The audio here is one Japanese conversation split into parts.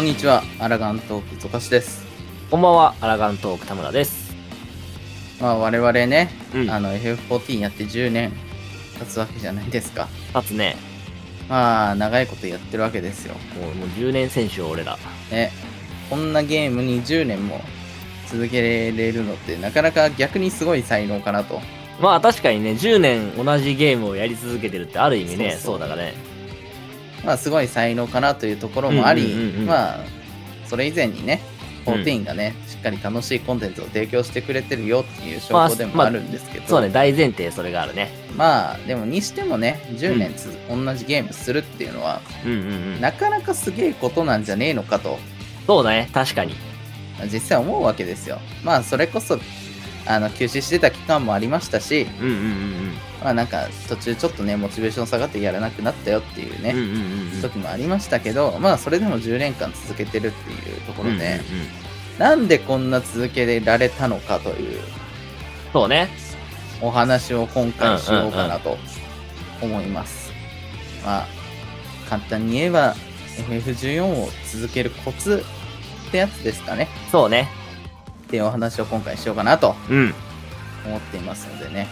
こんにちは、アラガントークゾカシです。こんばんは、アラガントーク田村です。まあ我々ね、うんあの FF14 やって10年経つわけじゃないですか。立つね。まあ長いことやってるわけですよ。もうもう10年選手俺ら。ね、こんなゲームに10年も続けれるのってなかなか逆にすごい才能かなと。まあ確かにね、10年同じゲームをやり続けてるってある意味ね、そうだからね。まあすごい才能かなというところもあり、うんうんうんうんまあそれ以前にね、14がね、しっかり楽しいコンテンツを提供してくれてるよっていう証拠でもあるんですけど、そうね、大前提それがあるね。まあでもにしてもね10年つ、同じゲームするっていうのはうんうんうん。なかなかすげえことなんじゃねえのかとそうだね、確かに。実際思うわけですよまあそれこそあの休止してた期間もありましたしうんうんうんまあなんか途中ちょっとねモチベーション下がってやらなくなったよっていううん。ね、うんうんうんうん。時もありましたけどまあそれでも10年間続けてるっていうところで、うんうんうんなんでこんな続けられたのかというそうね。お話を今回しようかなと思います。まあ、簡単に言えば FF14 を続けるコツってやつですかね。そうね。っていうお話を今回しようかなとうん。思っていますのでね。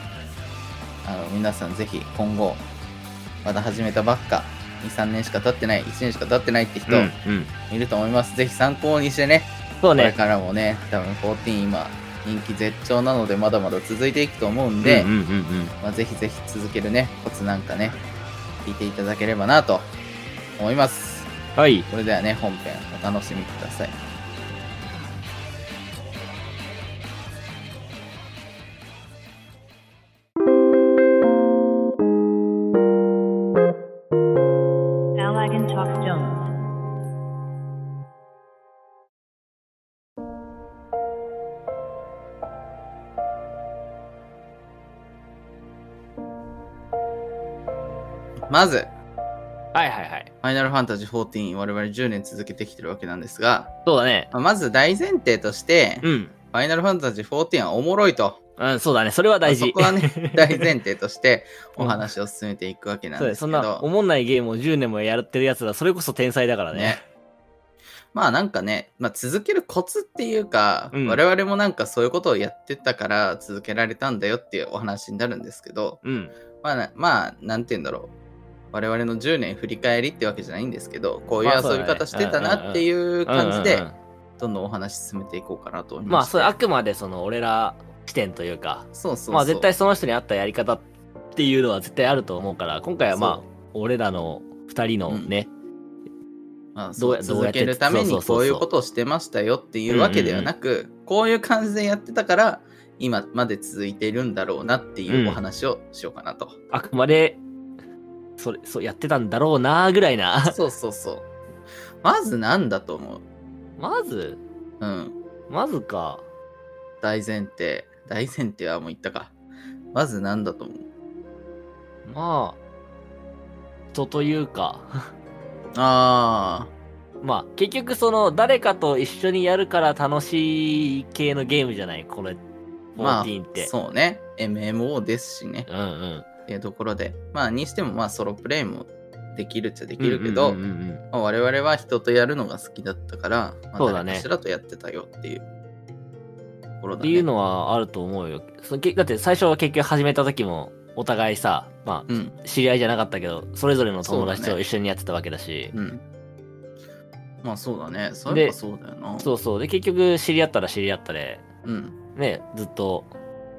あの、皆さんぜひ今後、まだ始めたばっか、2、3年しか経ってない、1年しか経ってないって人うんうん。いると思います。ぜひ参考にしてね、そうね。これからもね、多分14今、人気絶頂なのでまだまだ続いていくと思うんで、うんうんうんうん。まあ、ぜひぜひ続けるね、コツなんかね、聞いていただければなと思います。はい。それではね、本編お楽しみください。まず、はいはいはい。ファイナルファンタジー14、我々10年続けてきてるわけなんですが、そうだね。まず大前提として、フうん。ァイナルファンタジー14はおもろいと。うん、そうだね。それは大事。そこはね、大前提としてお話を進めていくわけなんですけど、そんな、おもんないゲームを10年もやってるやつだ。それこそ天才だからね。ね。まあなんかね、まあ、続けるコツっていうか、うん我々もなんかそういうことをやってたから続けられたんだよっていうお話になるんですけど、うん。まあな、まあ、なんて言うんだろう。我々の10年振り返りってわけじゃないんですけど、こういう遊び方してたなっていう感じでうんうんうん、どんどんお話進めていこうかなと思いまあ、ます。それあくまでその、俺ら視点というか、そうそうそう。まあ絶対その人に合ったやり方っていうのは絶対あると思うから、今回はまあ、俺らの二人のね、まあ、どうやそう続けるためにこういうことをしてましたよっていうわけではなく、こういう感じでやってたから今まで続いているんだろうなっていうお話をしようかなと。あくまで、それ、そうやってたんだろうなぐらいな。そうそうそう。まずなんだと思う？まず、うん。まずか。大前提。大前提はもう言ったか。まずなんだと思う？まあ、人というか、あまあ結局その誰かと一緒にやるから楽しい系のゲームじゃない？これ、あ。まあ14って。、そうね。MMO ですしね。うんうん。っていうところで。まあ、にしてもまあソロプレイもできるっちゃできるけど、我々は人とやるのが好きだったから、まあ、そうだねとやってたよっていうね。っていうのはあると思うよ。そのけだって最初は結局始めた時もお互いさ、まあうん。知り合いじゃなかったけど、それぞれの友達と一緒にやってたわけだし。うん。まあそうだね。そういえばそうだよな。そうそう。で、結局知り合ったら知り合ったで、うん。ね、ずっと、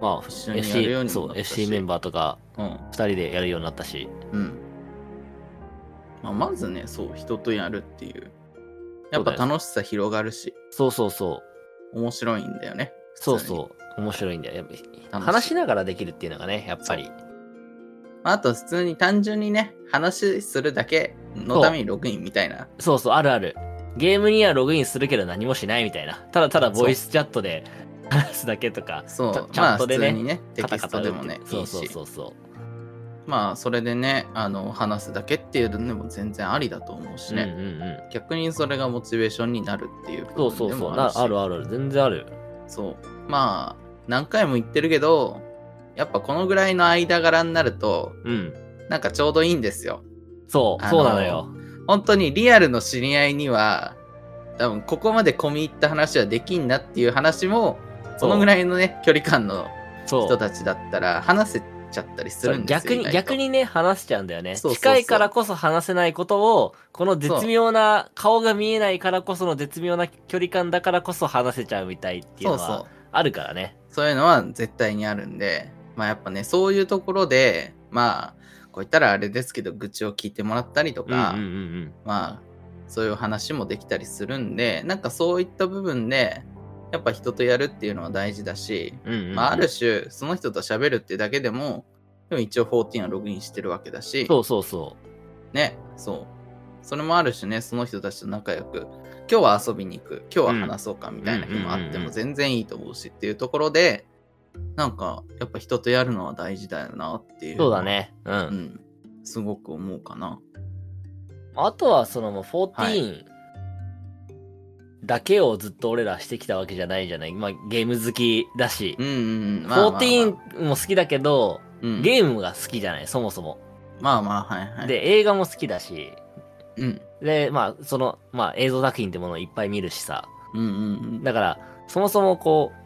まあ、FC メンバーとか、うん。二人でやるようになったし。うん。まあ、まずね、そう、人とやるっていう。やっぱ楽しさ広がるし、そうそうそう。面白いんだよね。そうそう。面白いんだよ。やっぱ話しながらできるっていうのがね、やっぱり。まあ、あと普通に単純にね、話するだけのためにログインみたいな。そうそう、あるある。ゲームにはログインするけど何もしないみたいな。ただただボイスチャットで話すだけとか。そう、チャチまあ普ャットでね。通にね、テキストでもね、そうそう。そうそう。まあそれでね、あの、話すだけっていうのでも全然ありだと思うしね。うんうんうん。逆にそれがモチベーションになるっていうそうそうそう。あるある。全然ある。そう。まあ、何回も言ってるけど、やっぱこのぐらいの間柄になると、うん。なんかちょうどいいんですよ。そう、そうなのよ。本当にリアルの知り合いには、多分ここまで込み入った話はできんなっていう話も、そのぐらいのね、距離感の人たちだったら話せちゃったりするんですよ。逆に、逆にね、話しちゃうんだよね。そうそうそう近いからこそ話せないことを、この絶妙な、顔が見えないからこその絶妙な距離感だからこそ話せちゃうみたいっていうそうそうのは。あるからね。そういうのは絶対にあるんで、まあやっぱね、そういうところで、まあ、こう言ったらあれですけど、愚痴を聞いてもらったりとか、うんうんうんまあ、そういう話もできたりするんで、なんかそういった部分で、やっぱ人とやるっていうのは大事だし、うん。うんうんうんまあ、ある種、その人と喋るってだけでも、でも一応14はログインしてるわけだし、そうそうそね、そう。それもあるしね、その人たちと仲良く、今日は遊びに行く、今日は話そうかみたいな日もあっても全然いいと思うしっていうところで、なんか、やっぱ人とやるのは大事だよなっていう。う。そうだ。ね。う。うんん。すごく思うかな。あとは、そのもう14だけをずっと俺らしてきたわけじゃないじゃない？まあ、ゲーム好きだしう。んうんうん。まあまあまあ14も好きだけど、うん、ゲームが好きじゃない、そもそも。まあまあ、はいはい。、で、映画も好きだし、うん。で、まあ、その、まあ、映像作品ってものをいっぱい見るしさ。うんうんうん。だから、そもそもこう、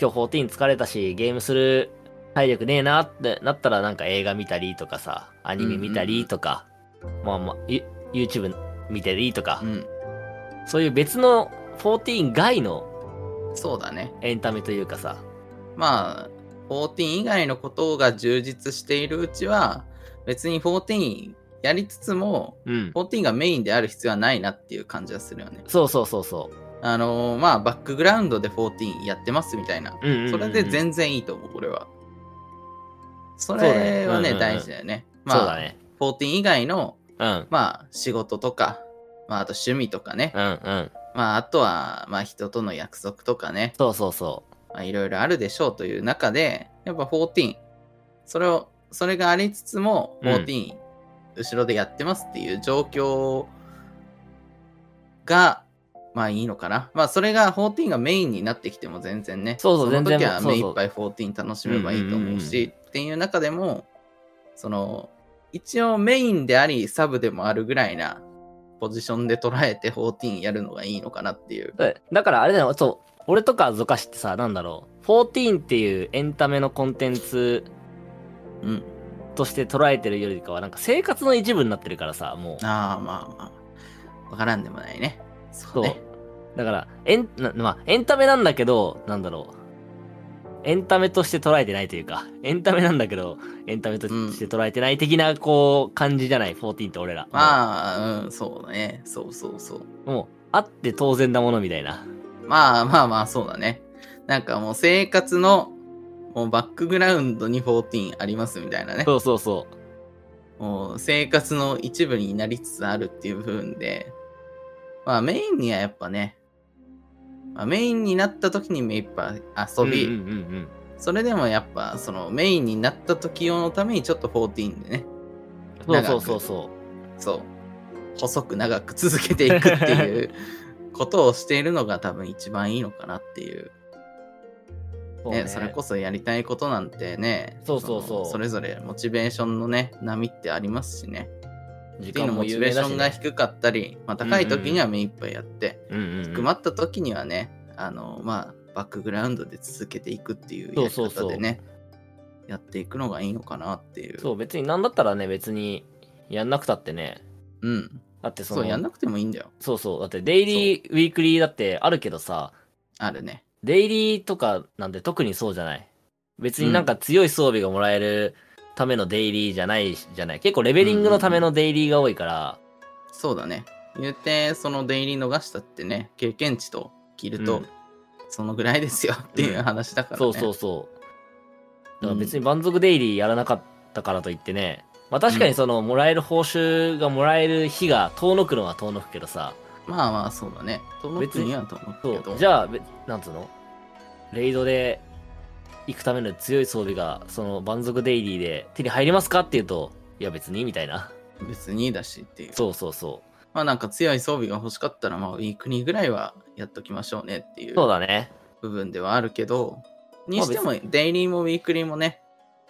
今日14疲れたし、ゲームする体力ねえなってなったら、なんか映画見たりとかさ、アニメ見たりとか、まあまあ、ユ YouTube 見てりとか、うん。そういう別の14外のそうだね。エンタメというかさ、まあ、14以外のことが充実しているうちは、別に14やりつつも、うん。14がメインである必要はないなっていう感じはするよね。そうそうそうそあのーまあ、バックグラウンドで14やってますみたいな。う。うんうんうんうんそれで全然いいと思う、俺は。それはね、うんうんうん大事だよね。まあ、そうだね。14以外の、うん。まあ、仕事とか、まあ、あと趣味とかね。うんうん。まあ、あとは、まあ、人との約束とかね。そうそうそまあ、いろいろあるでしょうという中で、やっぱ14、それを、それがありつつも、うん14、後ろでやってますっていう状況が、まあいいのかな。まあそれが14がメインになってきても全然ね、そうそうの時全然そうそうは目いっぱい14楽しめばいいと思うし、っていう中でも、その、一応メインであり、サブでもあるぐらいなポジションで捉えて14やるのがいいのかなっていう。う。だだからあれだよ、そう、俺とかゾカシってさ、なんだろう、14っていうエンタメのコンテンツうん。として捉えてるよりかは、なんか生活の一部になってるからさ、もう。ああ、まあまあ。わからんでもないね。そそううね。。だから、エン、なまあ、エンタメなんだけど、なんだろう。エンタメとして捉えてないというか、エンタメなんだけど、エンタメとして捉えてない的な、こう、感じじゃない、14って俺ら。まあ、うん、そうね。そうそうそう。もう、あって当然なものみたいな。まあまあまあ、そうだね。なんかもう生活の、もうバックグラウンドに14ありますみたいなね。そうそうそう。もう生活の一部になりつつあるっていう部分で、まあメインにはやっぱね、まあ、メインになった時に目いっぱい遊び、うんうんうんうん。それでもやっぱそのメインになった時用のためにちょっと14でね、そうそうそうそそう、細く長く続けていくっていう ことをしているのが多分一番いいのかなっていう。う。ね、それこそやりたいことなんてね、そうそうそうのそれぞれモチベーションのね、波ってありますしね。時間も有名ベーションが。低かったり、まあ、高い時には目いっぱいやって、うんうんまった時にはね、あの、まあ、バックグラウンドで続けていくっていうやりそうそうそう方でね、やっていくのがいいのかなっていう。そう、別になんだったらね、別にやんなくたってね。うん。だってその、そう、やんなくてもいいんだよ。そうそう。だってデイリー、ウィークリーだってあるけどさ、あるね。デイリーとかなんて特にそうじゃない。別になんか強い装備がもらえるためのデイリーじゃないじゃない。結構レベリングのためのデイリーが多いから、そうだね。言うて、その出入り逃したってね、経験値と切ると、うんそのぐらいですよっていう話だからね。そうそうそう。だから別に満足デイリーやらなかったからといってね、まあ確かにそのもらえる報酬がもらえる日が遠のくのは遠のくけどさ、まあまあ、そうだね。とのくにはとのくそけど。う。じゃあ、べなんつうの？レイドで行くための強い装備が、その満足デイリーで手に入りますかっていうと、いや別にみたいな。別にだしっていう。そうそうそまあなんか強い装備が欲しかったら、まあウィークにぐらいはやっときましょうねっていうう。そうだね。部分ではあるけど、にしてまもデイリーもウィークリーもね、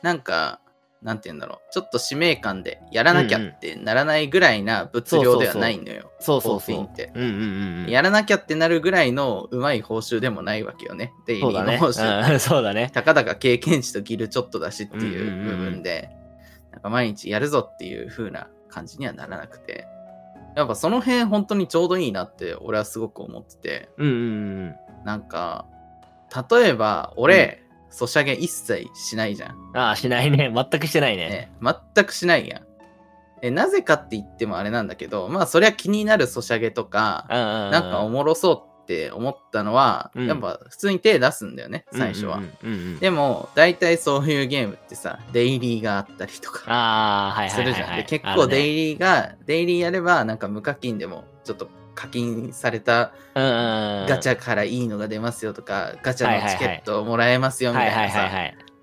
なんかなんて言うんだろう、ちょっと使命感でやらなきゃってならないぐらいな物量ではないのよ。そうそうそう。14って。やらなきゃってなるぐらいのうまい報酬でもないわけよね。デイリ。ーの報酬。うん、そうだね。たかだか経験値とギルちょっとだしっていう部分で、なんか毎日やるぞっていう風な感じにはならなくて、やっぱその辺本当にちょうどいいなって俺はすごく思ってて、うんうんうん。なんか、例えば俺、ソシャゲ一切しないじゃん。ああ、しないね。全くしてないね。ね、全くしないやん。え、なぜかって言ってもあれなんだけど、まあそりゃ気になるソシャゲとか、うんうんうん。なんかおもろそうって思ったのは、うんやっぱ普通に手出すんだよね、最初は。うんうんうんうん。でも、大体そういうゲームってさ、デイリーがあったりとか。するじゃん。で結構デイリーが、デイリーやれば、なんか無課金でも、ちょっと課金された。ガチャからいいのが出ますよとか、ガチャのチケットもらえますよみたいなさ。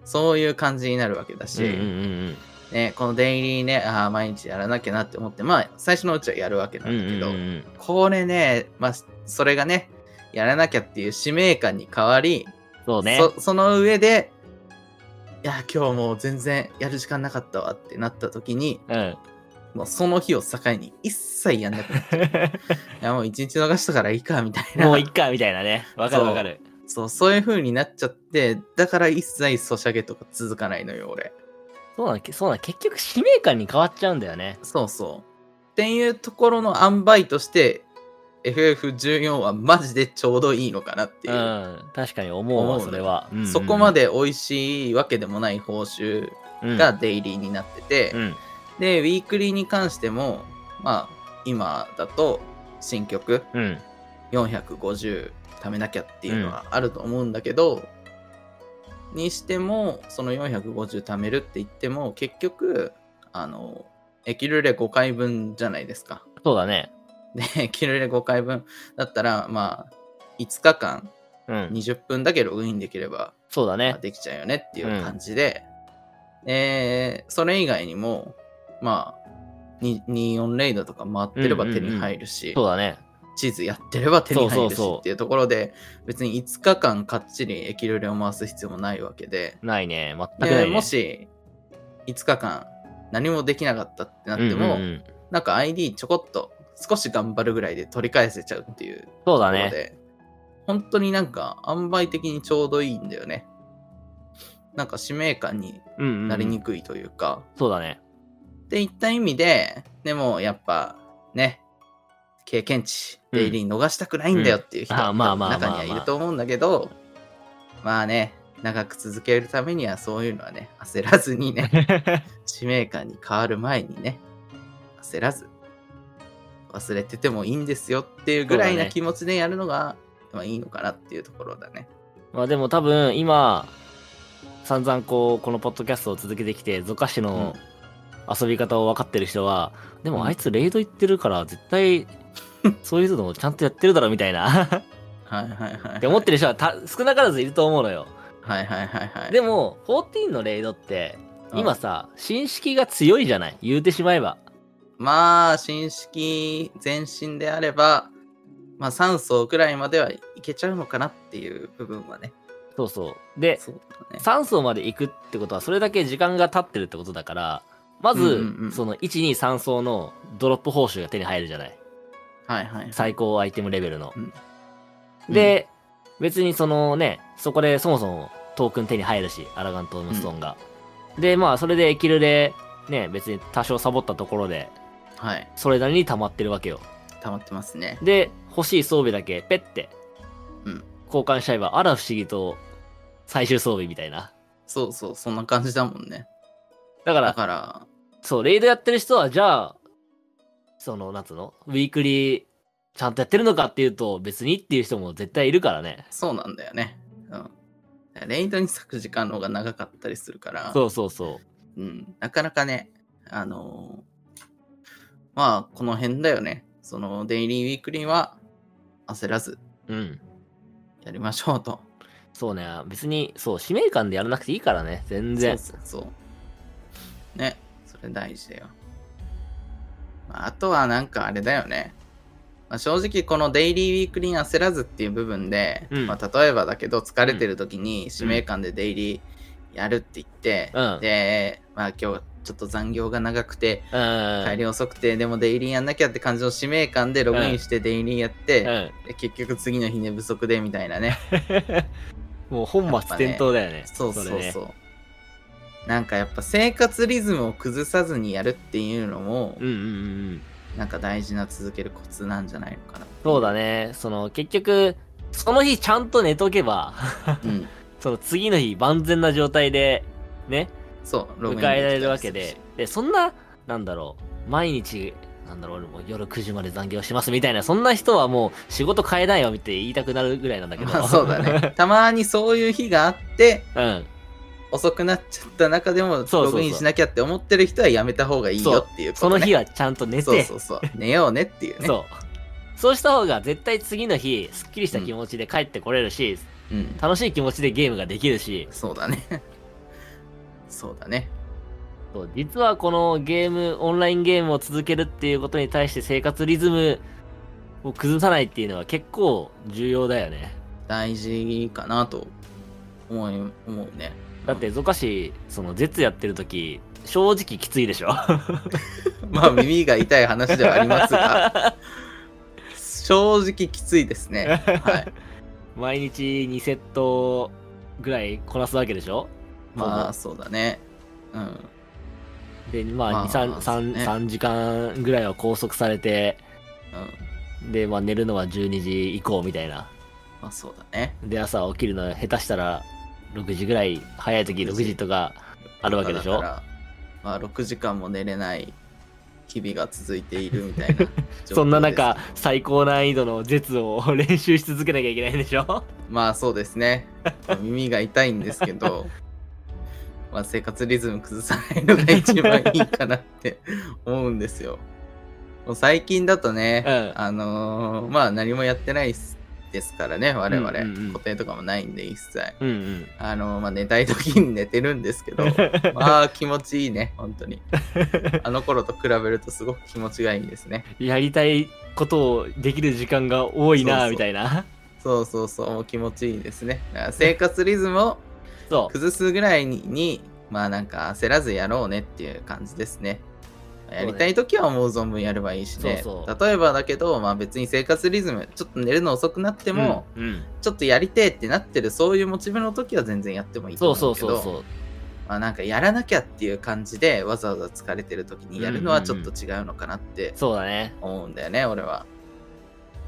そういう感じになるわけだし、ね、このデイリーね、ああ、毎日やらなきゃなって思って、まあ、最初のうちはやるわけなうん。だけど。これね、まあ、それがね、やらなきゃっていう使命感に変わり、そうね。そその上で、いや、今日もう全然やる時間なかったわってなった時に、うん。もうその日を境に一切やんなくなって、いや、もう一日逃したからいいか、みたいな。もういっか、みたいなね。わかるわかる。そう、そういう風になっちゃって、だから一切ソシャゲとか続かないのよ、俺。そうなん、そうなん、結局使命感に変わっちゃうんだよね。そうそう。っていうところの塩梅として、FF14 はマジでちょうどいいのかなっていうう。ん。確かに思うわ、それは。うんうんそこまで美味しいわけでもない報酬うんがデイリーになってて、うん。で、ウィークリーに関しても、まあ、今だと新曲うん。450貯めなきゃっていうのはあると思うんだけど、にしても、その450貯めるって言っても、結局、あの、エキルレ5回分じゃないですか。そうだね。で、エキルレ5回分だったら、まあ、5日間うん。20分だけログインできれば、まあそうだね。できちゃうよねっていう感じで、えーそれ以外にも、まあ、に24レイドとか回ってれば手に入るし、そうだね。地図やってれば手に入るしっていうところで、別に5日間かっちりエキルレを回す必要もないわけで、ないね。全くない、でね。もし5日間何もできなかったってなっても、うんうんうんなんか ID ちょこっと少し頑張るぐらいで取り返せちゃうっていうそうだね。本当になんか塩梅的にちょうどいいんだよね。なんか使命感にうんうんうんなりにくいというか、そうだね。っていった意味で、でもやっぱね、経験値、うんデイリー逃したくないんだよっていう人はうんあまあまあまあまあ。中にはいると思うんだけど、まあね、長く続けるためにはそういうのはね、焦らずにね、使命感に変わる前にね、焦らず、忘れててもいいんですよっていうぐらいな気持ちでやるのが、まあいいのかなっていうところだね。まあでも多分今、散々こう、このポッドキャストを続けてきて、ゾカシの遊び方を分かってる人は、でもあいつレイド行ってるから、絶対、そういうのもちゃんとやってるだろみたいなはいはいはい。って思ってる人はた少なからずいると思うのよ。はいはいはいはい。でも、14のレイドって、うん今さ、新式が強いじゃない？言うてしまえば。まあ、新式前身であれば、まあ3層くらいまではいけちゃうのかなっていう部分はね。そうそう。で、ね。3層まで行くってことは、それだけ時間が経ってるってことだから、まず、うんうんうんその1、2、3層のドロップ報酬が手に入るじゃないはいはい。最高アイテムレベルの。うんで、別にそのね、そこでそもそもトークン手に入るし、アラガントームストーンが。で、まあ、それでエキルで、ね、別に多少サボったところで、はい。それなりに溜まってるわけよ。溜まってますね。で、欲しい装備だけペッてうん。交換しちゃえば、あら不思議と最終装備みたいな。そうそう、そんな感じだもんね。だだから、から、そう、レイドやってる人は、じゃあ、その、なんつうの？ウィークリー、ちゃんとやってるのかっていうと、別にっていう人も絶対いるからね。そうなんだよね。うん。レイドに咲く時間の方が長かったりするから、そうそうそう。うん、なかなかね、あのーまあ、この辺だよね。その、デイリーウィークリーは焦らずうん。やりましょうと。そうね、別に、そう、使命感でやらなくていいからね、全然。そうそうそう。ね、それ大事だよ。まあ、あとはなんかあれだよね。まあ、正直このデイリーウィークリーに焦らずっていう部分で、うんまあ、例えばだけど疲れてる時に使命感でデイリーやるって言って、うんで、まあ今日はちょっと残業が長くて、うん。帰り遅くて、でもデイリーやんなきゃって感じの使命感でログインしてデイリーやって、うん。で結局次の日寝不足でみたいなね。もう本末転倒だよね。そうそうそう。なんかやっぱ生活リズムを崩さずにやるっていうのも、うんうんうんうん。なんか大事な続けるコツなんじゃないのかな。そうだね。その、結局、その日ちゃんと寝とけば、うん。その次の日万全な状態で、ね、そう、迎えられるわけで。で、そんな、なんだろう、毎日、なんだろう、俺も夜9時まで残業しますみたいな、そんな人はもう仕事変えないよって言いたくなるぐらいなんだけど。まあそうだね。たまにそういう日があって、うん。遅くなっちゃった中でもログインしなきゃって思ってる人はやめた方がいいよっていうね、その日はちゃんと寝て、そうそうそう。寝ようねっていうね。そう。そうした方が絶対次の日、すっきりした気持ちで帰ってこれるし、うん。楽しい気持ちでゲームができるし、そうだね。そうだね。そう実はこのゲーム、オンラインゲームを続けるっていうことに対して生活リズムを崩さないっていうのは結構重要だよね。大事かなと思い、思うね。だって、ゾカシ、その、絶やってる時、正直きついでしょ まあ耳が痛い話ではありますが、正直きついですね。はい。毎日2セットぐらいこなすわけでしょまあそうだね。うん。で、まあ、まあ2、3、そうね3、3時間ぐらいは拘束されて、うん。で、まあ、寝るのは12時以降みたいな。まあそうだね。で、朝起きるのは下手したら6時ぐらい、早い時6時とかあるわけでしょ？だからまあ6時間も寝れない日々が続いているみたいな。そんな中、最高難易度の絶を練習し続けなきゃいけないんでしょ？まあそうですね。耳が痛いんですけど、まあ生活リズム崩さないのが一番いいかなって思うんですよ。もう最近だとね、うんあのーまあ何もやってないですからね、我々。うんうんうん固定とかもないんで一切。うんうん。あのーまあ寝たい時に寝てるんですけど、まあ気持ちいいね、本当に。あの頃と比べるとすごく気持ちがいいですね。やりたいことをできる時間が多いな、そうそうみたいな。そうそうそう、もう気持ちいいですね。だから生活リズムをそう。崩すぐらいににまあなんか焦らずやろうねっていう感じですね。やりたい時は思う存分やればいいしね。そうそ例えばだけど、まあ別に生活リズム、ちょっと寝るの遅くなっても、うん、うんちょっとやりてえってなってる、そういうモチベの時は全然やってもいいとそう思けど、そううそうそう。まあなんかやらなきゃっていう感じでわざわざ疲れてる時にやるのはちょっと違うのかなってそうだね。思うんだよね、俺は。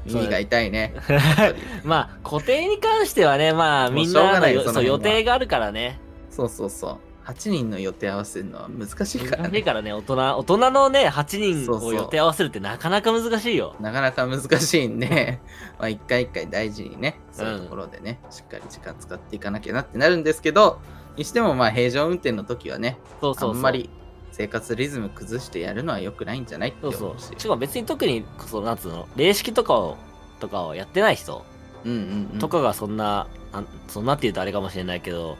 そう耳が痛いね。まあ、固定に関してはね、まあ、みんなそう予定があるからね。そうそうそう。8人の予定合わせるのは難しいからね。難しいからね、大人、大人のね、8人そうそうを予定合わせるってなかなか難しいよ。なかなか難しいんで、まあ一回一回大事にね、そういうところでね、しっかり時間使っていかなきゃなってなるんですけど、にしてもまあ平常運転の時はね、そうそうそう。あんまり生活リズム崩してやるのは良くないんじゃないってそうそ思うし。う。しかも別に特に、その、なんつうの、霊式とかを、とかをやってない人うんうんうん。とかがそんな、なんそんなって言うとあれかもしれないけど、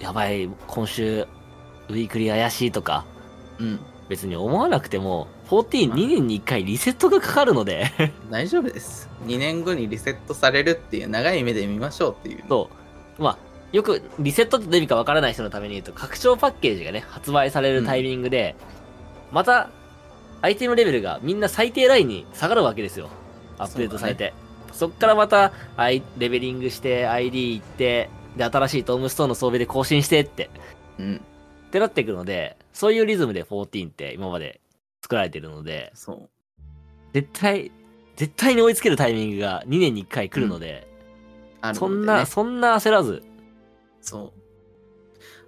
やばい、今週、ウィークリー怪しいとか、うん。別に思わなくても、14、2年に1回リセットがかかるので、大丈夫です。2年後にリセットされるっていう長い目で見ましょうっていう。そう。まあ、よくリセットってどういう意味かわからない人のために言うと、拡張パッケージがね、発売されるタイミングで、また、アイテムレベルがみんな最低ラインに下がるわけですよ。アップデートされて。そ,、っからまた、アイレベリングして、ID 行って、で、新しいトームストーンの装備で更新してって、うん。ってなってくるので、そういうリズムで14って今まで作られてるので、そう。絶対、絶対に追いつけるタイミングが2年に1回来るので、あるのでねそんな、そんな焦らず、そ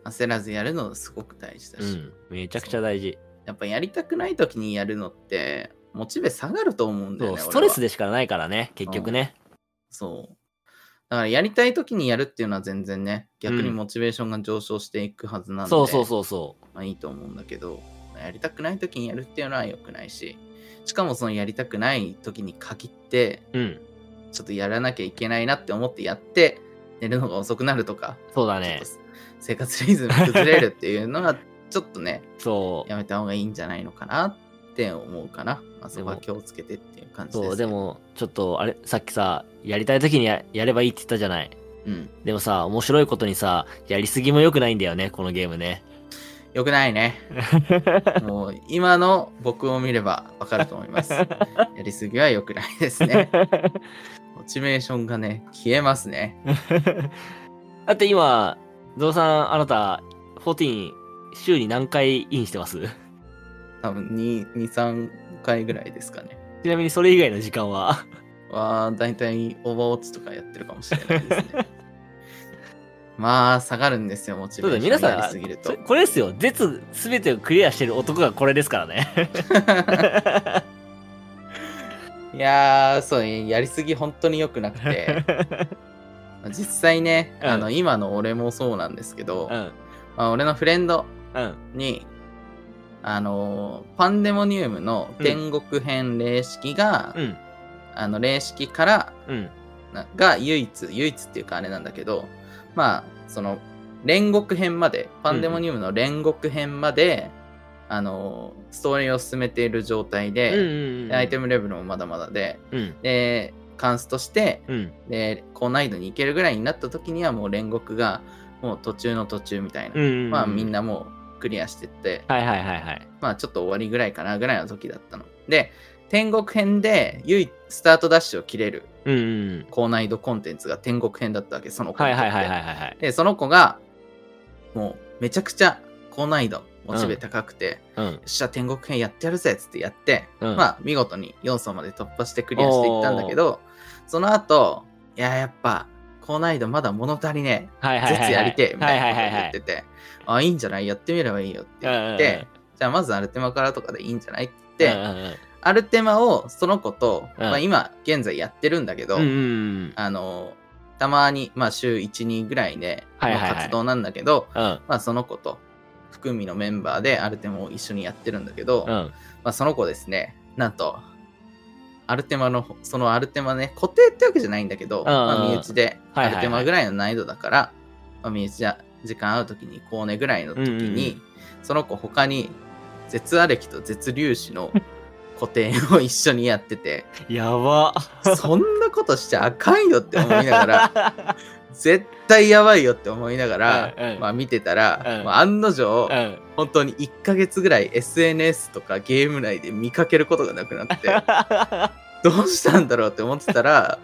う。焦らずやるのすごく大事だし。うん、めちゃくちゃ大事。やっぱやりたくない時にやるのって、モチベ下がると思うんだよね。そう、ストレスで。でしかないからね、結局ね。そう。だからやりたい時にやるっていうのは全然ね、逆にうんモチベーションが上昇していくはずなんで、そうそうそうそまあいいと思うんだけど、やりたくない時にやるっていうのは良くないし、しかもそのやりたくない時に限って、う。うん、ちょっとやらなきゃいけないなって思ってやって、寝るのが遅くなるとか、そうだね生活リズム崩れるっていうのは、ちょっとね、そう。やめた方がいいんじゃないのかなって思うかな。まあ、そこは気をつけてっていう感じです、そう、で、も、ちょっと、あれ、さっきさ、やりたい時にややればいいって言ったじゃない。うん。でもさ、面白いことにさ、やりすぎも良くないんだよね、このゲームね。よくないね。もう今の僕を見ればわかると思います。やりすぎは良くないですね。モチベーションがね、消えますね。だって今、ゾウさん、あなた、14、週に何回インしてます？多分2、2、3回ぐらいですかね。ちなみにそれ以外の時間は？は、だいたいオーバーウォッチとかやってるかもしれないですね。まあ、下がるんですよ、モチベそうだ、ーション皆さんやりすぎるとそ。これですよ。絶すべてをクリアしてる男がこれですからね。いやー、そう、やりすぎ本当に良くなくて、実際ね、うんあの、今の俺もそうなんですけど、うん。まあ、俺のフレンドうん。に、あのーパンデモニウムの天国編霊式が、うん。あの、霊式からうん。なが唯一、唯一っていうかあれなんだけど、まあ、その、煉獄編まで、パンデモニウムの煉獄編まで、あのーストーリーを進めている状態うん。で、うん。でアイテムレベルもまだまだで、うん。で、カンスとして、うん。で、高難易度に行けるぐらいになった時にはもう煉獄がもう途中の途中みたいな。うん。まあみん。なもうクリアしてって、はいはいはいはい。まあちょっと終わりぐらいかなぐらいの時だったの。で、天国編で唯一スタートダッシュを切れるうんうん。高難易度コンテンツが天国編だったわけ、その子はいはいはいはいはい。で、その子がもうめちゃくちゃ高難易度、モチベ高くて、うん。よっしゃ、天国編やってやるぜっつってやって、うんまあ、見事に4層まで突破してクリアしていったんだけど、その後、いや、やっぱ、高難易度まだ物足りねえ。はいはいはいはい。絶やりてえ、みたいなことはいはいはい言ってて、あ、いいんじゃない？やってみればいいよ。って言って、じゃあまずアルテマからとかでいいんじゃない？って言って、うんうんうん。アルテマをその子と、うん。まあ今、現在やってるんだけど、うんうんうん。あの、たまに、まあ週1、2ぐらいで、はいはいはい。の活動なんだけど、うん。まあその子と、含みのメンバーでアルテマを一緒にやってるんだけど、うん。まあ、その子ですね、なんと、アルテマの、そのアルテマね、固定ってわけじゃないんだけど、まあ、身内で、アルテマぐらいの難易度だから、まあ、身内じゃ、時間合う時に、こうねぐらいの時に、その子他に、絶アレキと絶粒子の 固定を一緒にやってて、やば。そんなことしちゃあかんよって思いながら、絶対やばいよって思いながら、うんうんまあ見てたら、うんまあ、案の定、うん。本当に1ヶ月ぐらい SNS とかゲーム内で見かけることがなくなって、どうしたんだろうって思ってたら、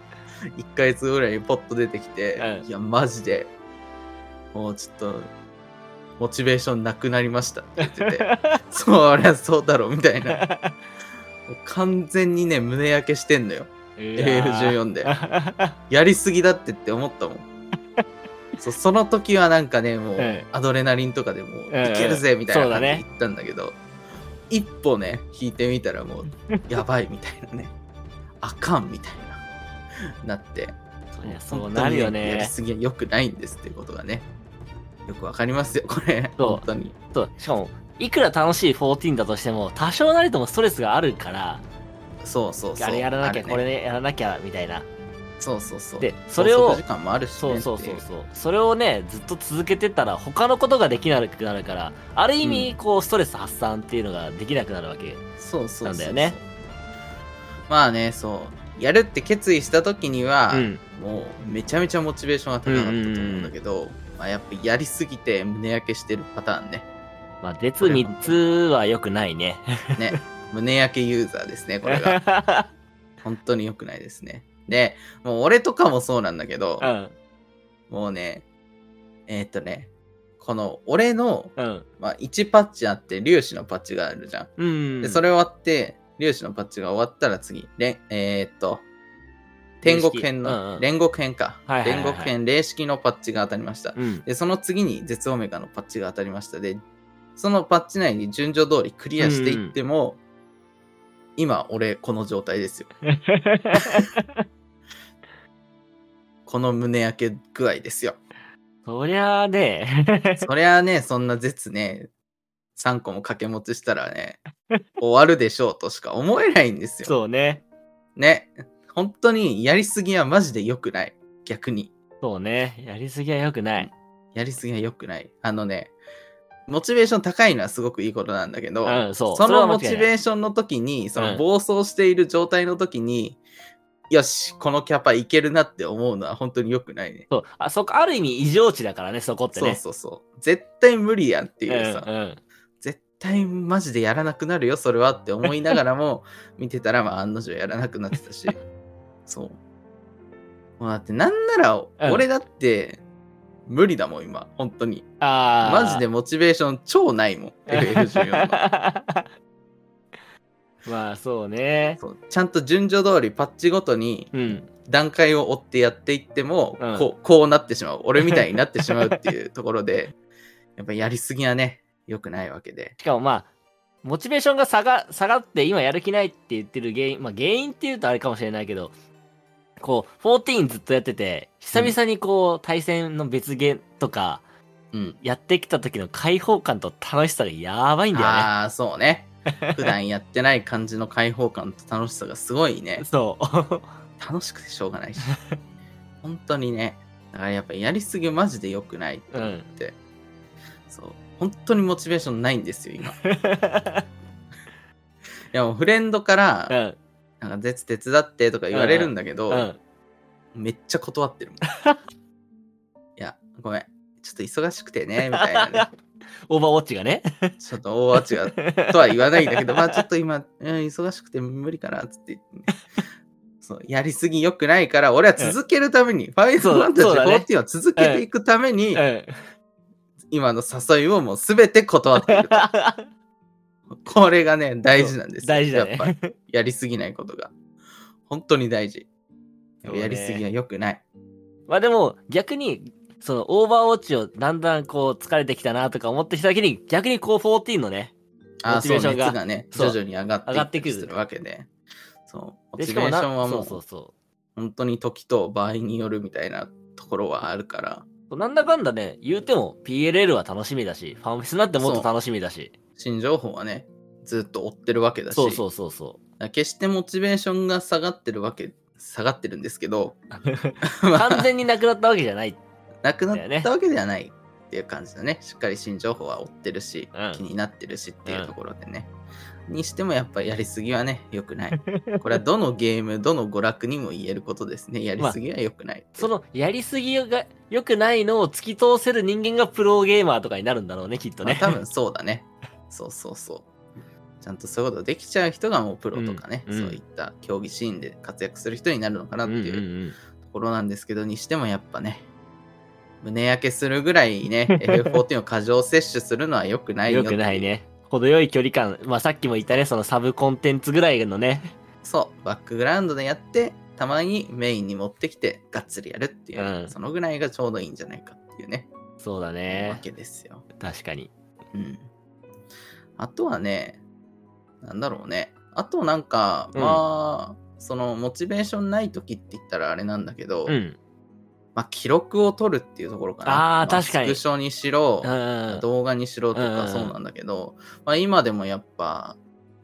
1ヶ月ぐらいにポッと出てきて、うんいや、マジで、もうちょっと、モチベーションなくなりましたって言ってて、そりゃそうだろうみたいな。完全にね、胸焼けしてんのよ。AL14 で。やりすぎだってって思ったもん。そうその時はなんかね、もううんアドレナリンとかでもううんいけるぜみたいな感じでそうだね言ったんだけど、一歩ね、引いてみたらもう やばいみたいなね、あかんみたいな、なって、そうなるよやりね。すぎは良くないんですっていうことがね、よくわかりますよ、これ。本当に。そう。しかも、いくら楽しい14だとしても、多少なりともストレスがあるから、そうそうそう。あれやらなきゃ、ねこれねやらなきゃ、みたいな。そうそうそう。でそれを拘束時間もあるし、ね、そうそうそうそう。それをね、ずっと続けてたら、他のことができなくなるから、ある意味、こう、ストレス発散っていうのができなくなるわけ。そうそうそうなんだよね。まあね、そう。やるって決意した時には、うん。もうめちゃめちゃモチベーションが高かったと思うんだけど、まあ、やっぱやりすぎて胸焼けしてるパターンね。まあ、絶3つは良くないね。ね。胸焼けユーザーですね、これが。本当に良くないですね。で、もう俺とかもそうなんだけどう、ん。もうね、えーっとね、この俺の、うん。まあ、1パッチあって粒子のパッチがあるじゃん。うん。で、それ終わって、粒子のパッチが終わったら次、れんえーっと、天国編の、うんうん煉獄編か。はいはいはいはい煉獄編、霊式のパッチが当たりました。うん。で、その次に絶オメガのパッチが当たりました。で、そのパッチ内に順序通りクリアしていっても、今、俺、この状態ですよ。この胸焼け具合ですよ。そりゃあね、そりゃあね、そんな絶ね、3個も掛け持ちしたらね、終わるでしょうとしか思えないんですよ。そうね。ね。本当にやりすぎはマジで良くない。逆に。そうね。やりすぎは良くない。やりすぎは良くない。あのね、モチベーション高いのはすごくいいことなんだけど、うんそうそのモチベーションの時に、そうんの暴走している状態の時に、よし、このキャパいけるなって思うのは本当に良くないね。そう。あそこ、ある意味異常値だからね、そこってそうね。そうそう。絶対無理やんっていうさ、うんうん。対マジでやらなくなるよ、それはって思いながらも、見てたら、まあ、案の定やらなくなってたし、そう。もうだって、なんなら、俺だって、無理だもん、今、本当に。ああ。マジでモチベーション超ないもん、FF14 の。まあそうね。そうちゃんと順序通りパッチごとにうん。段階を追ってやっていっても、うん。こうこうなってしまう。俺みたいになってしまうっていうところで やっぱやりすぎはね良くないわけで。しかもまあ、モチベーションが下が下がって今やる気ないって言ってる原因、まあ原因って言うとあれかもしれないけど、こう、14ずっとやってて、久々にこう、対戦の別ゲーとか、うん。やってきた時の開放感と楽しさがやばいんだよああそうね 普段やってない感じの開放感と楽しさがすごいねね。そう。楽しくてしょうがないし本当にねだからやっぱやりすぎマジで良くないと思って、そう本当にモチベーションないんですよ今 いやもうフレンドから、うん。なんか絶手伝ってとか言われるんだけど、うん。めっちゃ断ってるもん。いや、ごめん。ちょっと忙しくてね、みたいなね。オーバーウォッチがね。ちょっと大違うとは言わないんだけど、まあちょっと今、うん、忙しくて無理かな、つって言ってね、そう、やりすぎ良くないから、俺は続けるために、ファイナルファンタジー14を続けていくために、うん。今の誘いをもう全て断っていると。これがね、大事なんですよ。大事だやっぱね。やりすぎないことが。本当に大事。やりすぎは良くない。まあでも逆に、そのオーバーウォッチをだんだんこう疲れてきたなとか思ってきた時に逆にこう14のね、モチベーションが熱がね、そう徐々に上がって上がってくるわけで。そう、モでチベーションはもそうそうう、そ本当に時と場合によるみたいなところはあるから、う。なんだかんだね、言うても PLL は楽しみだし、ファンフェスなんてもっと楽しみだし。新情報はね、ずっと追ってるわけだし、そうそうそうそだから決してモチベーションが下がってるわけ、下がってるんですけど、う。完全になくなったわけじゃない。なくなったわけではないっていう感じだね。しっかり新情報は追ってるし、うん気になってるしっていうところでね。にしてもやっぱやりすぎはね、良くない。これはどのゲーム、どの娯楽にも言えることですね。やりすぎは良くない。そのやりすぎが良くないのを突き通せる人間がプロゲーマーとかになるんだろうね、きっとね。まあ多分そうだね。そうそうそう。ちゃんとそういうことできちゃう人がもうプロとかね、うんうんそういった競技シーンで活躍する人になるのかなっていううんうんうんところなんですけど、にしてもやっぱね、胸焼けするぐらいね、FF14 を過剰摂取するのは良くないよ良くないね。程よい距離感。まあさっきも言ったね、そのサブコンテンツぐらいのね。そう、バックグラウンドでやって、たまにメインに持ってきて、がっつりやるっていう、うんそのぐらいがちょうどいいんじゃないかっていうね、そうだわね。けですよ。確かに。うん。あとはね、なんだろうね。あとなんか、うんまあ、そのモチベーションない時って言ったらあれなんだけど、うん。まあ記録を取るっていうところかな。あー確かにスクショにしろ、うん。動画にしろとうんうんうんかそうなんだけど、まあ今でもやっぱ、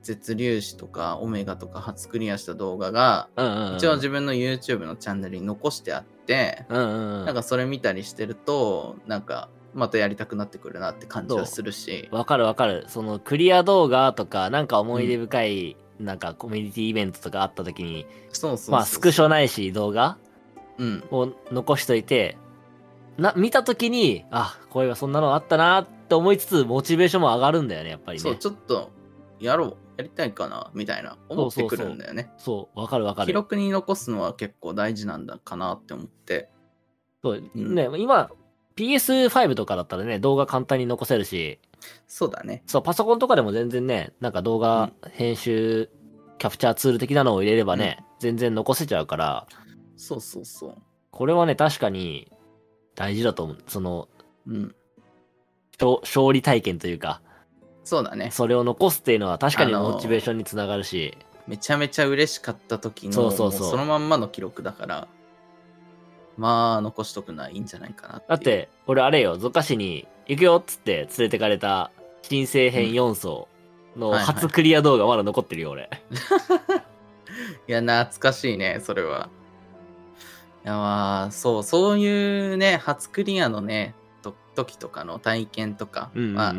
絶粒子とかオメガとか初クリアした動画が、うんうん。一応自分の YouTube のチャンネルに残してあって、うんうんうん。なんかそれ見たりしてると、なんかまたやりたくなってくるなって感じはするし、わかるわかる。そのクリア動画とか、なんか思い出深い、なんかコミュニティイベントとかあった時に、そうそうそうまあスクショないし動画うん、を残しといて、な、見た時に、あ、これはそんなのあったなって思いつつ、モチベーションも上がるんだよね、やっぱりね。そう、ちょっとやろう、やりたいかな、みたいな、思ってくるんだよね。そう、わかるわか記る。録に残すのは結構大事なんだかなって思って。そう、うんね、今、PS5 とかだったらね、動画簡単に残せるし、そうだね。そう、パソコンとかでも全然ね、なんか動画編集、キャプチャーツール的なのを入れればね、全然残せちゃうから、そうそうそこれはね、確かに大事だと思う。その、う。うん。勝勝利体験というか、そうだね。それを残すっていうのは確かにモチベーションにつながるし、めちゃめちゃ嬉しかった時のそうそうそうもそのまんまの記録だから、まあ、残しとくのはいいんじゃないかなってだっ、て、俺あれよ、ゾカシに行くよっつって連れてかれた新生編4層の初クリア動画まだ残ってるよ、俺。いや、懐かしいね、それは。いや、まあ、そう、そういうね、初クリアのね、と時とかの体験とか、うんうんうん。まあ、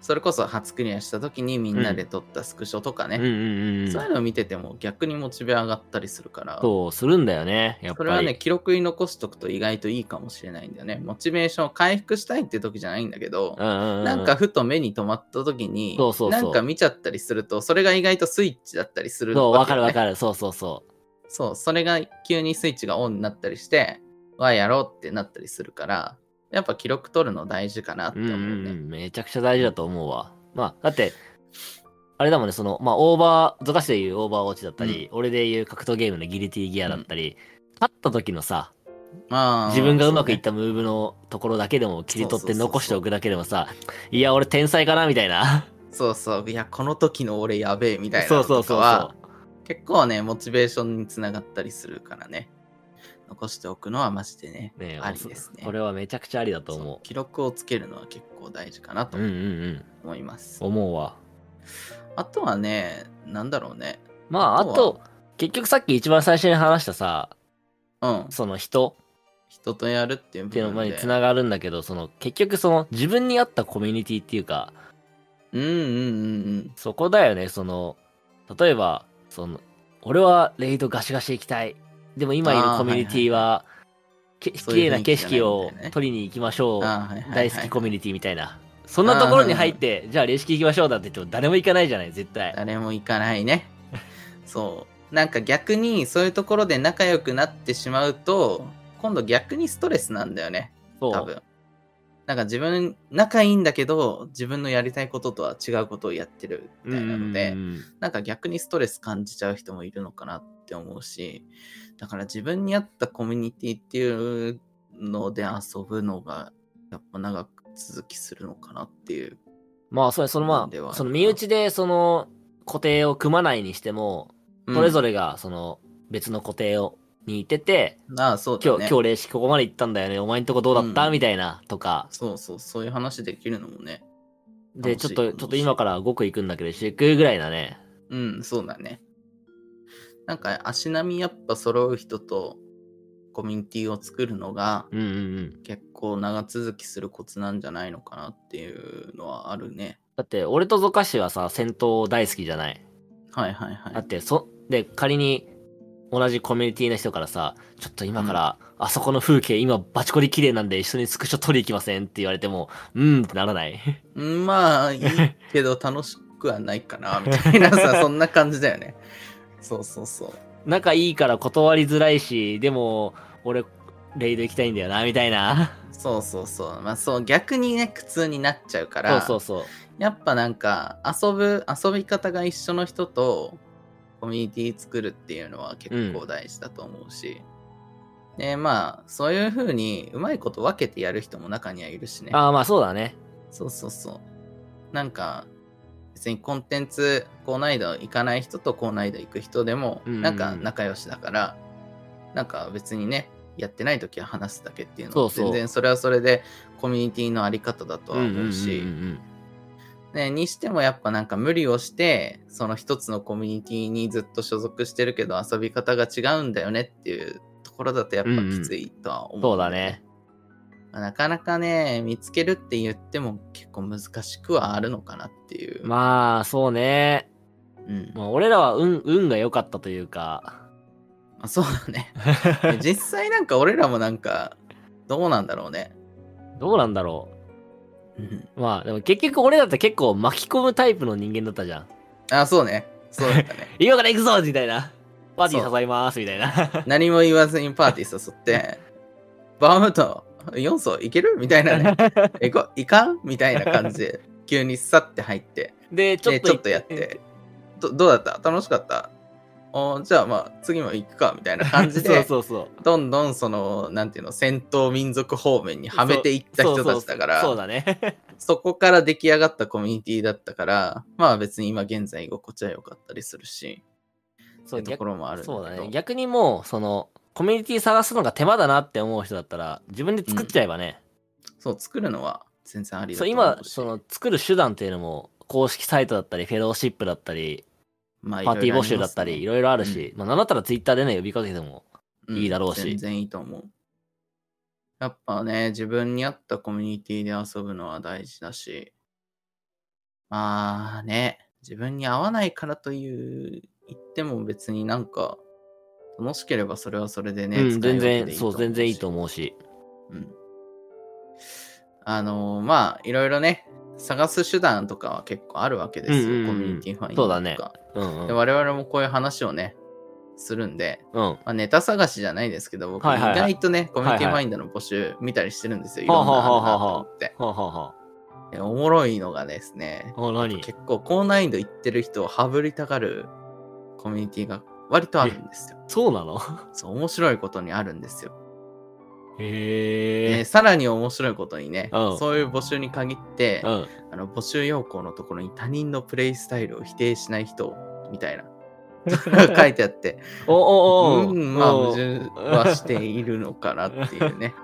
それこそ初クリアした時にみんなで撮ったスクショとかね。そういうのを見てても逆にモチベ上がったりするから、そう、するんだよね。やっぱり。それはね、記録に残しとくと意外といいかもしれないんだよね。モチベーションを回復したいって時じゃないんだけど、なんかふと目に留まった時に、そうそうなんか見ちゃったりすると、それが意外とスイッチだったりするそう、わかるわる。かる。そうそうそそう、それが急にスイッチがオンになったりして、わ、やろうってなったりするから、やっぱ記録取るの大事かなってう。うん思うね。うんうん。めちゃくちゃ大事だと思うわ。まあ、だって、あれだもんね、その、まあ、オーバー、ゾカシで言うオーバーウォッチだったり、俺で言う格闘ゲームのギルティギアだったり、勝った時のさ、まあ自分がうまくいっそたムーブのところだけでも切り取って残しておくだけでもさ、いや、俺天才かなみたいな。そうそう。いや、この時の俺やべえみたいなそうそうそう結構ね、モチベーションにつながったりするからね。残しておくのはマジでね、う。ねありですね。これはめちゃくちゃありだとそう思記録をつけるのは結構大事かなとう。うんうんうん。思います。思うわ。あとはね、なんだろうね。まあ、ああと結局さっき一番最初に話したさ、うん。その人人とやるっていう部っていうの。につながるんだけど、その結局その自分に合ったコミュニティっていうか、うんうんうんうん。そこだよね、その、例えば、その、俺はレイドガシガシ行きたい。でも今いるコミュニティは、綺麗な景色を撮りに行きましょう。大好きコミュニティみたいな。そんなところに入って、じゃあ、レシキ行きましょうだって言っても誰も行かないじゃない、絶対。誰も行かないね。そう。なんか逆にそういうところで仲良くなってしまうと、今度逆にストレスなんだよね。そう。多分。なんか自分、仲いいんだけど、自分のやりたいこととは違うことをやってるみたいなので、なんか逆にストレス感じちゃう人もいるのかなって思うし、だから自分に合ったコミュニティっていうので遊ぶのが、やっぱ長く続きするのかなっていう。まあ、それ、そのまあ、その身内でその固定を組まないにしても、それぞれ。れがその別の固定をにいてて、ああ、そうだ今日、ね。今日ここまで行ったんだよね、お前んとこどうだった、うんみたいな、とか。そうそう、そういう話できるのもね。で、楽しいちょっと、ちょっと今から5区行くんだけど、一緒に行くぐらいだね。うん、そうだね。なんか足並みやっぱ揃う人とコミュニティを作るのがうんうんうん。結構長続きするコツなんじゃないのかなっていうのはあるね。だって、俺とゾカシはさ、戦闘大好きじゃない？はいはいはい。だって、そ、で、仮に、同じコミュニティの人からさ、ちょっと今から、あそこの風景今バチコリ綺麗なんで一緒にスクショ撮り行きません？って言われても、うーんってならない？うんまあいいけど楽しくはないかなみたいなさ、そんな感じだよね。そうそうそう。仲いいから断りづらいし、でも、俺、レイド行きたいんだよな、みたいな。そうそうそう。まあそう、逆にね、苦痛になっちゃうかそうら、そうそう。やっぱなんか遊ぶ、遊び方が一緒の人とコミュニティ作るっていうのは結構大事だと思うし。で、まあ、そういう風にうまいこと分けてやる人も中にはいるしね。ああ、まあそうだね。そうそうそう。なんか、別にコンテンツ高難易度行かない人と高難易度行く人でも、うんうんうんなんか仲良しだから、なんか別にね、やってない時は話すだけっていうのは全然それはそれでコミュニティのあり方だとは思うし、うんうんうんうんね、にしてもやっぱなんか無理をして、その一つのコミュニティにずっと所属してるけど遊び方が違うんだよねっていうところだとやっぱきついとは思う、そうだね。まあなかなかね、見つけるって言っても結構難しくはあるのかなっていう。まあ、そうね。うん。まあ、俺らは運、運が良かったというか。まあ、そうだね。実際なんか俺らもなんか、どうなんだろうね。どうなんだろうんう。まあ、でも結局俺だって結構巻き込むタイプの人間だったじゃん。あ、そうね。そうだったね。今から行くぞみたいな。パーティー誘いますみたいな。何も言わずにパーティー誘って、バームート4層いける？みたいなね。えこいかん？みたいな感じで、急にさって入って、で、ちょっとょっとやって、どどうだった？楽しかった？おじゃあまあ次も行くかみたいな感じで、そうそうそう。どんどんその、なんていうの、戦闘民族方面にはめていった人たちだから、そうそうそうそうだね。そこから出来上がったコミュニティだったから、まあ別に今現在居心地は良かったりするし、そうってところもある。そうだね。逆にもう、その、コミュニティ探すのが手間だなって思う人だったら、自分で作っちゃえばね。そう、作るのは全然ありだそう、と思う今、しその、作る手段っていうのも、公式サイトだったり、フェローシップだったり、まあパーティー募集だったり、いろいろあるうし、まあ、なんだったらツイッターでね、呼びかけても、いいだろうし全然いいと思う。やっぱね、自分に合ったコミュニティで遊ぶのは大事だし、まあね、自分に合わないからという言っても別になんか、楽しければそれはそれでね、うん、全然、そう、全然いいしと思うし。うん。あのーまあ、いろいろね、探す手段とかは結構あるわけですよ、うんうんうんコミュニティファインダーとか。そうだねうんうん。で我々もこういう話をね、するんで、うん。まあ、ネタ探しじゃないですけど、僕、意はいはいはい外とね、コミュニティファインダーの募集見たりしてるんですよ。はあはあのあるなって。おもろいのがですね、結構高難易度いってる人をはぶりたがるコミュニティが割とあるんですよ。そうなの？そう、面白いことにあるんですよ。へえ。でさらに面白いことにね、うんそういう募集に限って、うん。あの募集要項のところに他人のプレイスタイルを否定しない人みたいな 書いてあって、おおおうん、まあお矛盾はしているのかなっていうね、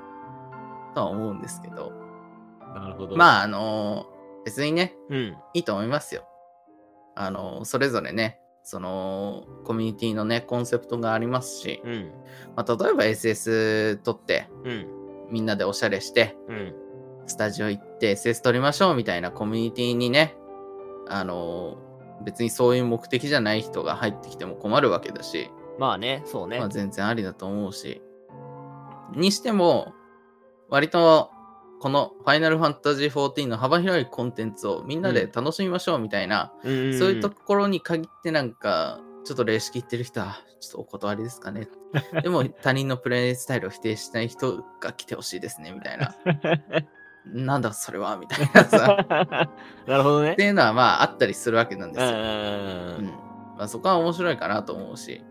とは思うんですけど、なるほど。あ。まああの別にね、うん。いいと思いますよ。あのそれぞれね、そのコミュニティのね、コンセプトがありますし、うん。まあ、例えば SS 取って、うん。みんなでおしゃれして、うん。スタジオ行って SS 取りましょうみたいなコミュニティにね、あの別にそういう目的じゃない人が入ってきても困るわけだし、まあね、そうねまあ、。全然ありだと思うし、にしても、割とこのファイナルファンタジー14の幅広いコンテンツをみんなで楽しみましょうみたいな、うんそういうところに限ってなんか、ちょっと霊式言ってる人は、ちょっとお断りですかね。でも他人のプレイスタイルを否定しない人が来てほしいですね、みたいな。なんだそれはみたいなさ。なるほどねって。いうのはまああったりするわけなんですよ。うんまあ、そこは面白いかなと思うし。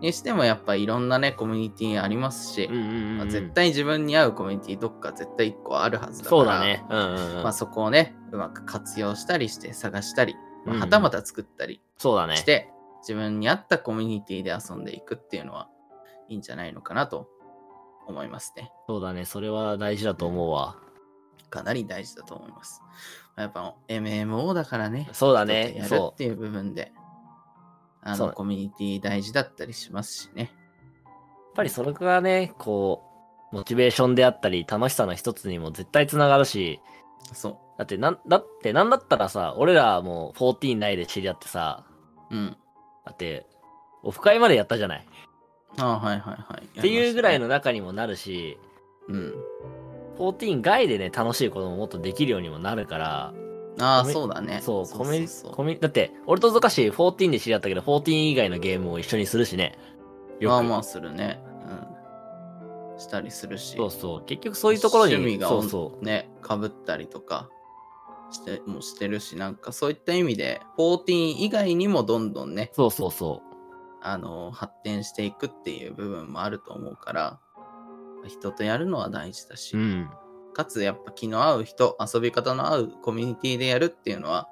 にしてもやっぱいろんなね、コミュニティありますし、うんうんうんまあ、うん絶対自分に合うコミュニティどっか絶対一個あるはずだから。そうだね。うんうんうん。まあそこをね、うまく活用したりして探したり、まあうんはたまた作ったりそうだねし。て、自分に合ったコミュニティで遊んでいくっていうのはいいんじゃないのかなと思いますね。そうだね。それは大事だと思うわ。かなり大事だと思います。やっぱ MMO だからね。そうだねやるっていう部分で、あそうのコミュニティ大事だったりしますしね。やっぱりそれがね、こう、モチベーションであったり、楽しさの一つにも絶対つながるし、そだってなん、だってなんだったらさ、俺らもう14内で知り合ってさ、う。うん。だって、オフ会までやったじゃない。ああ、はいはいはい。っていうぐらいの。の中にもなるし、うん。14外でね、楽しいことももっとできるようにもなるから、ああ、そうだね。そう、コミコミだって、俺とゾカシ14で知り合ったけど、14以外のゲームを一緒にするしね。まあまあするね。うん。したりするし。そうそう。結局そういうところに、趣味がそうそう。ね、かぶったりとかしてもしてるし、なんかそういった意味で、14以外にもどんどんね、そうそうそあの、発展していくっていう部分もあると思うから、人とやるのは大事だし、う。うん。かつやっぱ気の合う人、遊び方の合うコミュニティでやるっていうのは、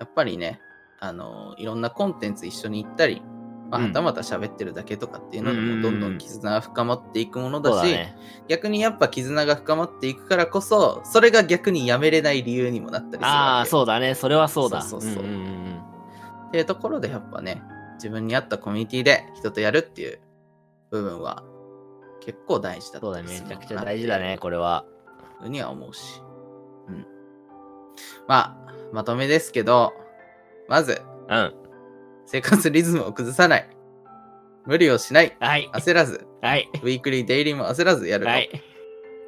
やっぱりね、あの、いろんなコンテンツ一緒に行ったり、まあ、うんはたまた喋ってるだけとかっていうのもどんどん絆が深まっていくものだし、ね。逆にやっぱ絆が深まっていくからこそ、それが逆にやめれない理由にもなったりするああ、そうだね。それはそうだ。そうそうそうんんんっていうところでやっぱね、自分に合ったコミュニティで人とやるっていう部分は結構大事だそうだね。めちゃくちゃ大事だね、これは。ふうには思うし。うん。まあ、まとめですけど、まず、うん。生活リズムを崩さない。無理をしない。はい。焦らず。はい。ウィークリー、デイリーも焦らずやると。はい。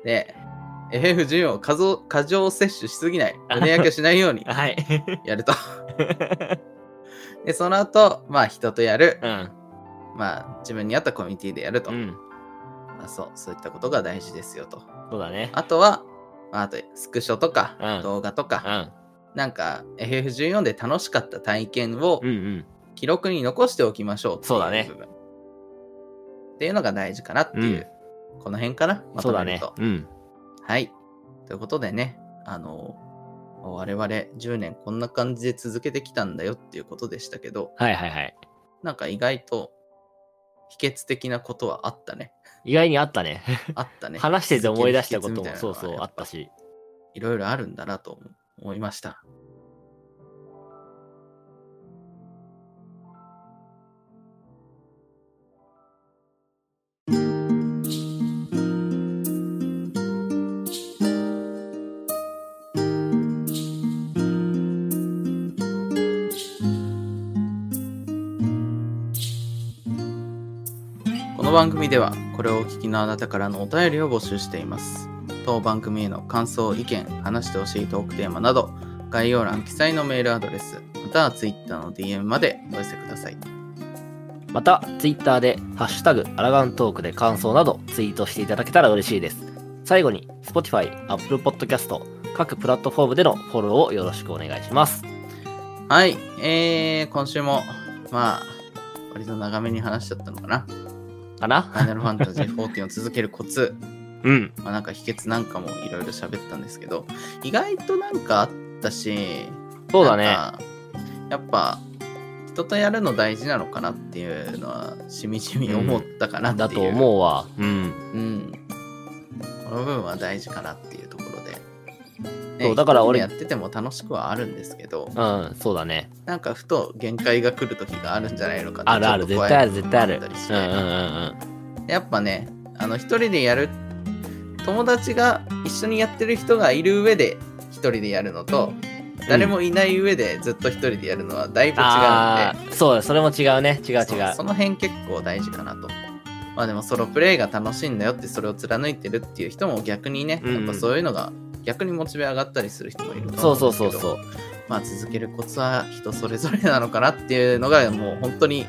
で、FF14 を過剰過剰摂取しすぎない。胸焼けしないようにはい。やると。で、その後、まあ人とやる。うん。まあ自分に合ったコミュニティでやると。うん。まあ、そう、そういったことが大事ですよと。そうだね。あとは、まあ、あとスクショとか、うん動画とか、うん。なんか FF14 で楽しかった体験をうんうん。記録に残しておきましょうっていそうだねっていうのが大事かなっていう、この辺かなまそうだねとめると。。うん。はい。ということでね、あの、我々10年こんな感じで続けてきたんだよっていうことでしたけど、はいはいはい。なんか意外と秘訣的なことはあったね。意外にあったね。あったね。話してて思い出したこともそうそうあったし。いろいろあるんだなと思いました。番組ではこれをお聞きのあなたからのお便りを募集しています当番組への感想意見話してほしいトークテーマなど概要欄記載のメールアドレスまたは Twitter の DM までお寄せくださいまた、ツイッターで、ハッシュタグ、アラガントークで感想などツイートしていただけたら嬉しいです。最後に、Spotify、Apple Podcast、各プラットフォームでのフォローをよろしくお願いします。はいえー、今週もまあ割と長めに話しちゃったのかなかな？ファイナルファンタジー14を続けるコツ うん。まあ、なんか秘訣なんかもいろいろ喋ったんですけど意外となんかあったしそうだね。やっぱ人とやるの大事なのかなっていうのはしみじみ思ったかなっていう、だと思うわ。うん。うんこの部分は大事かなっていうそうだから俺やってても楽しくはあるんですけどうん、そうだね。なんかふと限界が来る時があるんじゃないのかってあるある、絶対ある、絶対ある。うんうんうんやっぱねあの一人でやる友達が一緒にやってる人がいる上で一人でやるのと誰もいない上でずっと一人でやるのはだいぶ違うので、そうだ、それも違うね。違う違う。そうその辺結構大事かなと。まあでもソロプレイが楽しいんだよってそれを貫いてるっていう人も逆にね、うんやっぱそういうのが逆にモチベ上がったりする人もいるとそうそううんそうそう。まあ続けるコツは人それぞれなのかなっていうのがもう本当に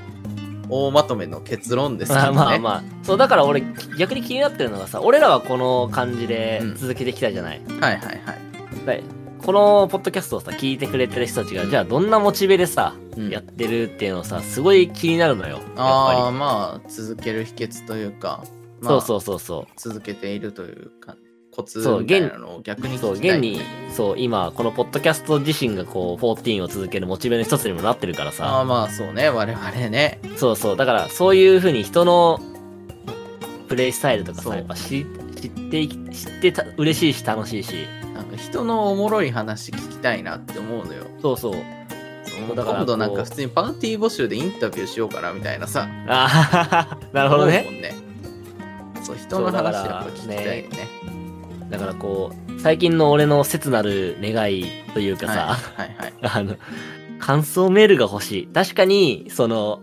大まとめの結論ですけどね。ま あまあまあ。そう、だから俺、逆に気になってるのがさ、俺らはこの感じでうん続けてきたじゃない？はいはいはい。でこのポッドキャストをさ、聞いてくれてる人たちが、じゃあどんなモチベでさ、うんやってるっていうのをさ、すごい気になるのよ。やっああぱまあ続ける秘訣というか、り。まあ、そうそうそうそう。続けているというかコツそうみたいなのを逆にそう、現に、そう、今、このポッドキャスト自身がこう、14を続けるモチベの一つにもなってるからああさ、まあそうね。我々ね。そうそう、だから、そういうふうに人のプレイスタイルとかさ、そう。やっぱ知知って知ってた、嬉しいし楽しいし、なんか人のおもろい話聞きたいなって思うのよ。そうそう。今度なんか普通にパーティー募集でインタビューしようかなみたいなさ。あははなるほどね。ね。そう人の話やっぱ聞きたいよねだからこう、最近の俺の切なる願いというかさ、はいはいはい あの、感想メールが欲しい。確かに、その、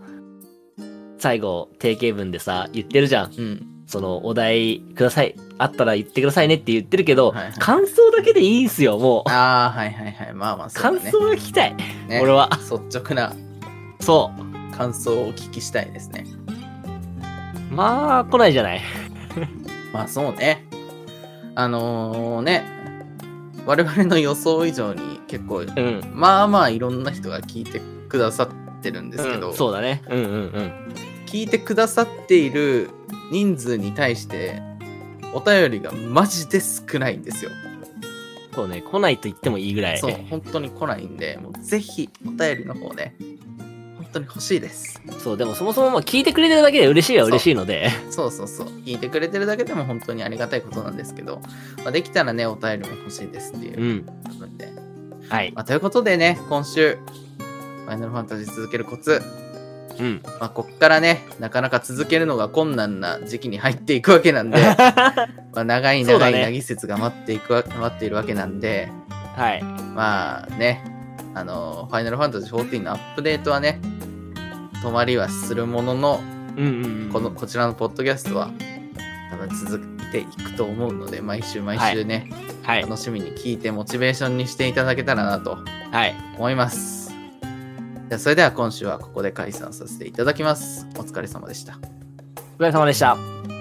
最後、定型文でさ、言ってるじゃん。うんその、お題ください。あったら言ってくださいねって言ってるけど、はいはい感想だけでいいんすよ、もう。ああはいはいはいまあまあそうだね感想が聞きたい。ね俺は。率直なそう。感想をお聞きしたいですねまあ、来ないじゃない。まあそうねあのね我々の予想以上に結構うん。まあまあいろんな人が聞いてくださってるんですけど、うんそうだね。うんうんうん。聞いてくださっている人数に対してお便りがマジで少ないんですよ。そうね、来ないと言ってもいいぐらい。そう、本当に来ないんで、もうぜひお便りの方ね、本当に欲しいです。そう、でもそもそもまあ聞いてくれてるだけで嬉しいは嬉しいので。そうそうそう、聞いてくれてるだけでも本当にありがたいことなんですけど、まあ、できたらね、お便りも欲しいですっていううん部分で。はい。まあ、ということでね、今週、ファイナルファンタジー続けるコツ、うん。まあ、こっからね、なかなか続けるのが困難な時期に入っていくわけなんで、まあ、長い長いなぎ説が待っていくわ、待っているわけなんで、はい。まあね、あの、ファイナルファンタジー14のアップデートはね、止まりはするものの、うんうんうん。この、こちらのポッドキャストは、多分続いていくと思うので、毎週毎週ね、はい。楽しみに聞いてモチベーションにしていただけたらなとはい。思います。じゃあそれでは今週はここで解散させていただきます。お疲れ様でした。お疲れ様でした。